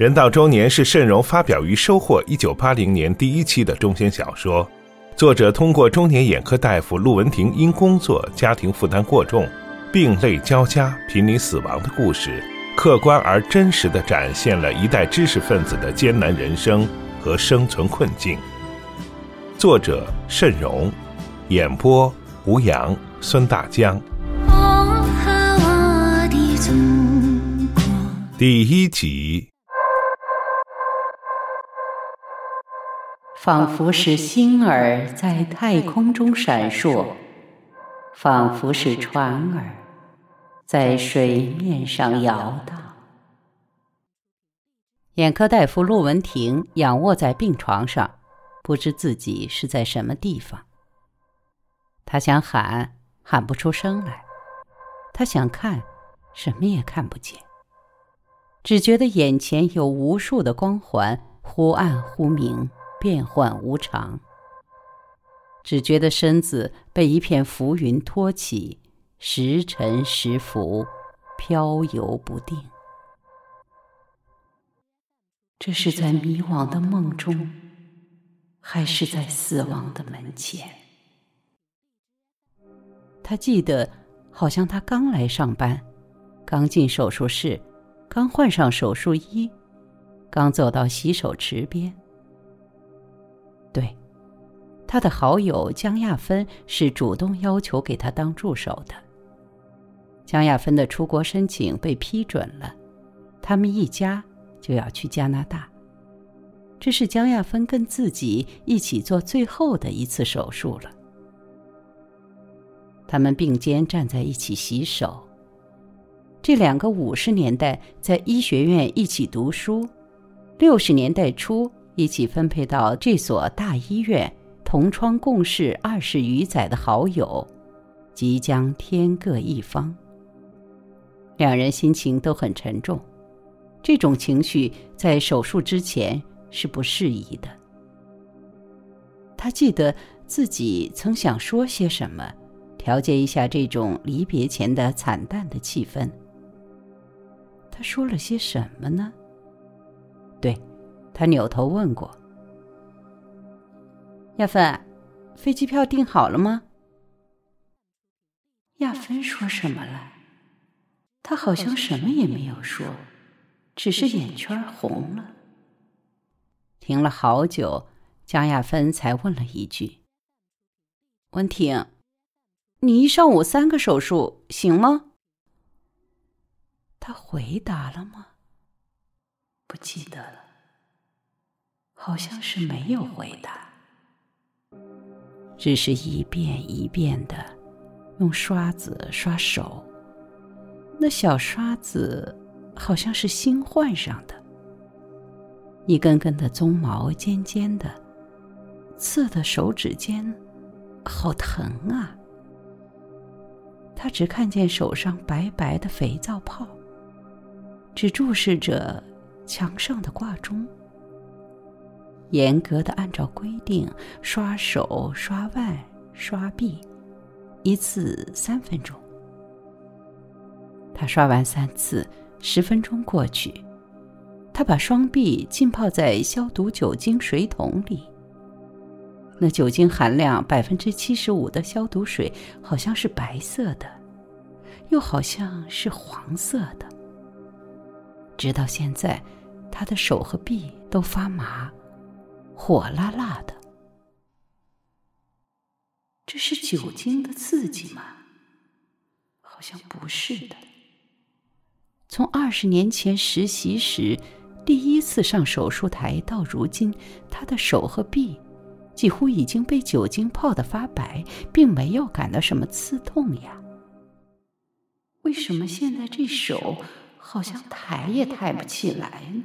人到中年是慎荣发表于《收获》一九八零年第一期的中篇小说。作者通过中年眼科大夫陆文婷因工作、家庭负担过重，病累交加、濒临死亡的故事，客观而真实地展现了一代知识分子的艰难人生和生存困境。作者慎荣，演播吴阳、孙大江。第一集。仿佛是星儿在太空中闪烁，仿佛是船儿在水面上摇荡。眼科大夫陆文婷仰卧在病床上，不知自己是在什么地方。他想喊，喊不出声来；他想看，什么也看不见。只觉得眼前有无数的光环，忽暗忽明。变幻无常，只觉得身子被一片浮云托起，时沉时浮，飘游不定。这是在迷惘的梦中，还是在死亡的门前？他记得，好像他刚来上班，刚进手术室，刚换上手术衣，刚走到洗手池边。对，他的好友江亚芬是主动要求给他当助手的。江亚芬的出国申请被批准了，他们一家就要去加拿大。这是江亚芬跟自己一起做最后的一次手术了。他们并肩站在一起洗手。这两个五十年代在医学院一起读书，六十年代初。一起分配到这所大医院，同窗共事二十余载的好友，即将天各一方。两人心情都很沉重，这种情绪在手术之前是不适宜的。他记得自己曾想说些什么，调节一下这种离别前的惨淡的气氛。他说了些什么呢？对。他扭头问过：“亚芬，飞机票订好了吗？”亚芬说什么了？他好像什么也没有说，只是眼圈红了。停了好久，江亚芬才问了一句：“文婷，你一上午三个手术行吗？”他回答了吗？不记得了。好像是没有回答，只是一遍一遍的用刷子刷手。那小刷子好像是新换上的，一根根的鬃毛尖尖的，刺的手指尖好疼啊！他只看见手上白白的肥皂泡，只注视着墙上的挂钟。严格的按照规定刷手、刷腕、刷臂，一次三分钟。他刷完三次，十分钟过去，他把双臂浸泡在消毒酒精水桶里。那酒精含量百分之七十五的消毒水，好像是白色的，又好像是黄色的。直到现在，他的手和臂都发麻。火辣辣的，这是酒精的刺激吗？好像不是的。从二十年前实习时第一次上手术台到如今，他的手和臂几乎已经被酒精泡得发白，并没有感到什么刺痛呀。为什么现在这手好像抬也抬不起来呢？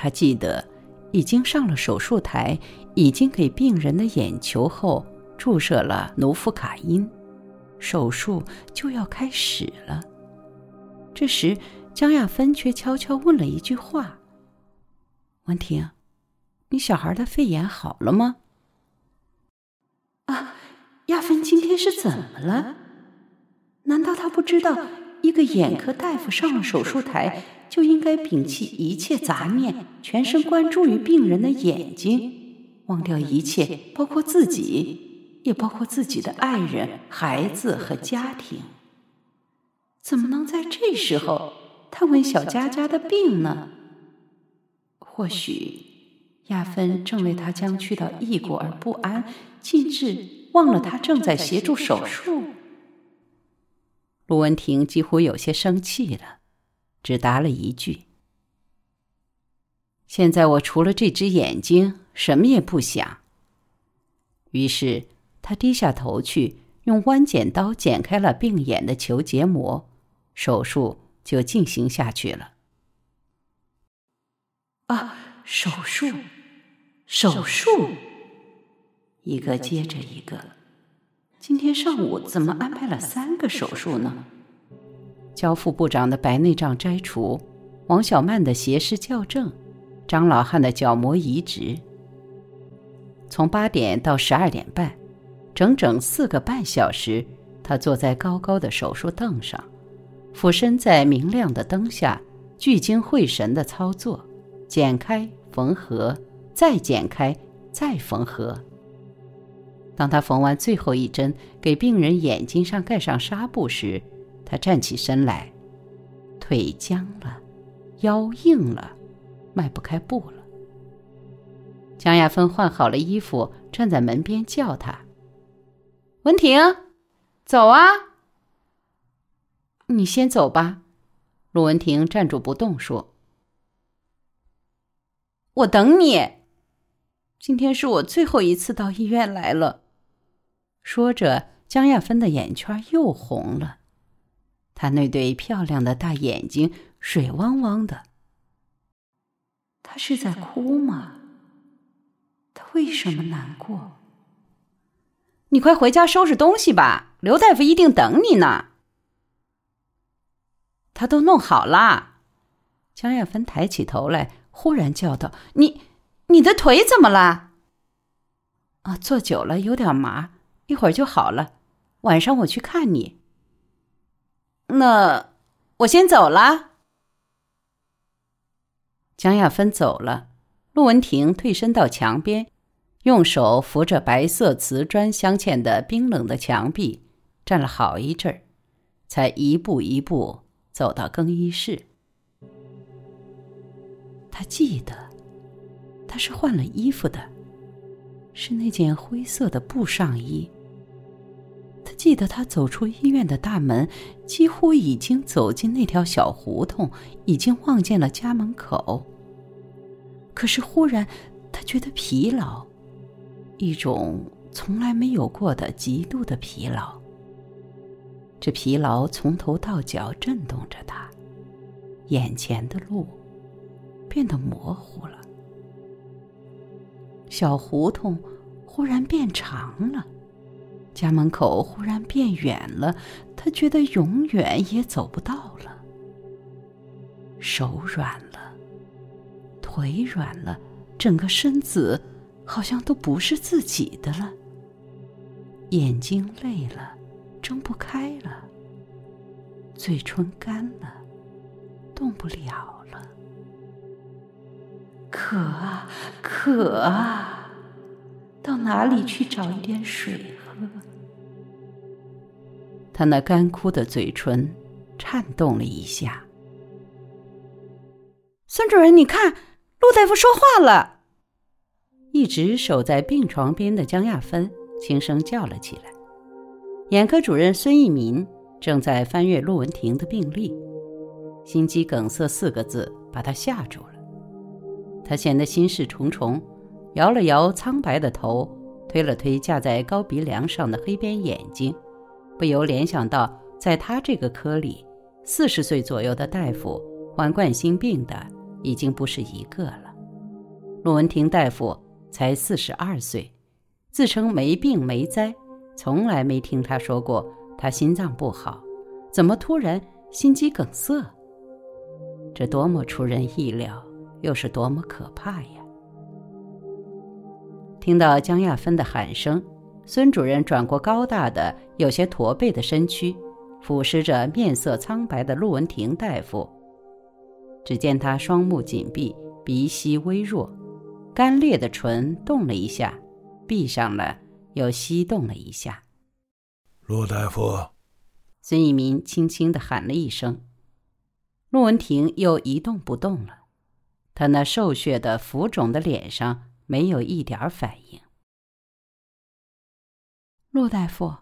他记得，已经上了手术台，已经给病人的眼球后注射了奴夫卡因，手术就要开始了。这时，江亚芬却悄悄问了一句话：“文婷，你小孩的肺炎好了吗？”啊，亚芬今天是怎么了？难道他不知道一个眼科大夫上了手术台，就应该摒弃一切杂念，全神贯注于病人的眼睛，忘掉一切，包括自己，也包括自己的爱人、孩子和家庭。怎么能在这时候探问小佳佳的病呢？或许亚芬正为他将去到异国而不安，尽至忘了他正在协助手术。陆文婷几乎有些生气了，只答了一句：“现在我除了这只眼睛，什么也不想。”于是他低下头去，用弯剪刀剪开了病眼的球结膜。手术就进行下去了。啊，手术，手术，一个接着一个。今天上午怎么安排了三个手术呢？交副部长的白内障摘除，王小曼的斜视校正，张老汉的角膜移植。从八点到十二点半，整整四个半小时，他坐在高高的手术凳上。俯身在明亮的灯下，聚精会神地操作，剪开、缝合，再剪开、再缝合。当他缝完最后一针，给病人眼睛上盖上纱布时，他站起身来，腿僵了，腰硬了，迈不开步了。江亚芬换好了衣服，站在门边叫他：“文婷，走啊！”你先走吧，陆文婷站住不动说：“我等你。今天是我最后一次到医院来了。”说着，江亚芬的眼圈又红了，她那对漂亮的大眼睛水汪汪的。她是在哭吗？她为什么难过？你快回家收拾东西吧，刘大夫一定等你呢。他都弄好了，江亚芬抬起头来，忽然叫道：“你，你的腿怎么了？”啊，坐久了有点麻，一会儿就好了。晚上我去看你。那我先走了。江亚芬走了，陆文婷退身到墙边，用手扶着白色瓷砖镶嵌的冰冷的墙壁，站了好一阵儿，才一步一步。走到更衣室，他记得，他是换了衣服的，是那件灰色的布上衣。记得他走出医院的大门，几乎已经走进那条小胡同，已经望见了家门口。可是忽然，他觉得疲劳，一种从来没有过的极度的疲劳。这疲劳从头到脚震动着他，眼前的路变得模糊了。小胡同忽然变长了，家门口忽然变远了，他觉得永远也走不到了。手软了，腿软了，整个身子好像都不是自己的了。眼睛累了。睁不开了，嘴唇干了，动不了了。渴啊，渴啊！到哪里去找一点水喝？他那干枯的嘴唇颤动了一下。孙主任，你看，陆大夫说话了。一直守在病床边的江亚芬轻声叫了起来。眼科主任孙一民正在翻阅陆文婷的病历，心肌梗塞四个字把他吓住了。他显得心事重重，摇了摇苍白的头，推了推架在高鼻梁上的黑边眼睛，不由联想到，在他这个科里，四十岁左右的大夫患冠心病的已经不是一个了。陆文婷大夫才四十二岁，自称没病没灾。从来没听他说过他心脏不好，怎么突然心肌梗塞？这多么出人意料，又是多么可怕呀！听到江亚芬的喊声，孙主任转过高大的、有些驼背的身躯，俯视着面色苍白的陆文婷大夫。只见他双目紧闭，鼻息微弱，干裂的唇动了一下，闭上了，又吸动了一下。陆大夫，孙一民轻轻的喊了一声，陆文婷又一动不动了，他那瘦削的、浮肿的脸上没有一点反应。陆大夫，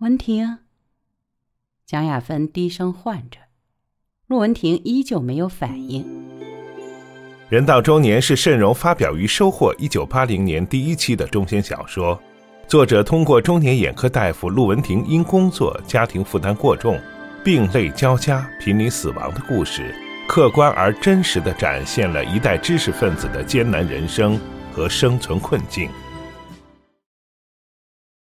文婷。蒋亚芬低声唤着，陆文婷依旧没有反应。人到中年是慎荣发表于《收获》一九八零年第一期的中篇小说。作者通过中年眼科大夫陆文婷因工作、家庭负担过重，病累交加、濒临死亡的故事，客观而真实地展现了一代知识分子的艰难人生和生存困境。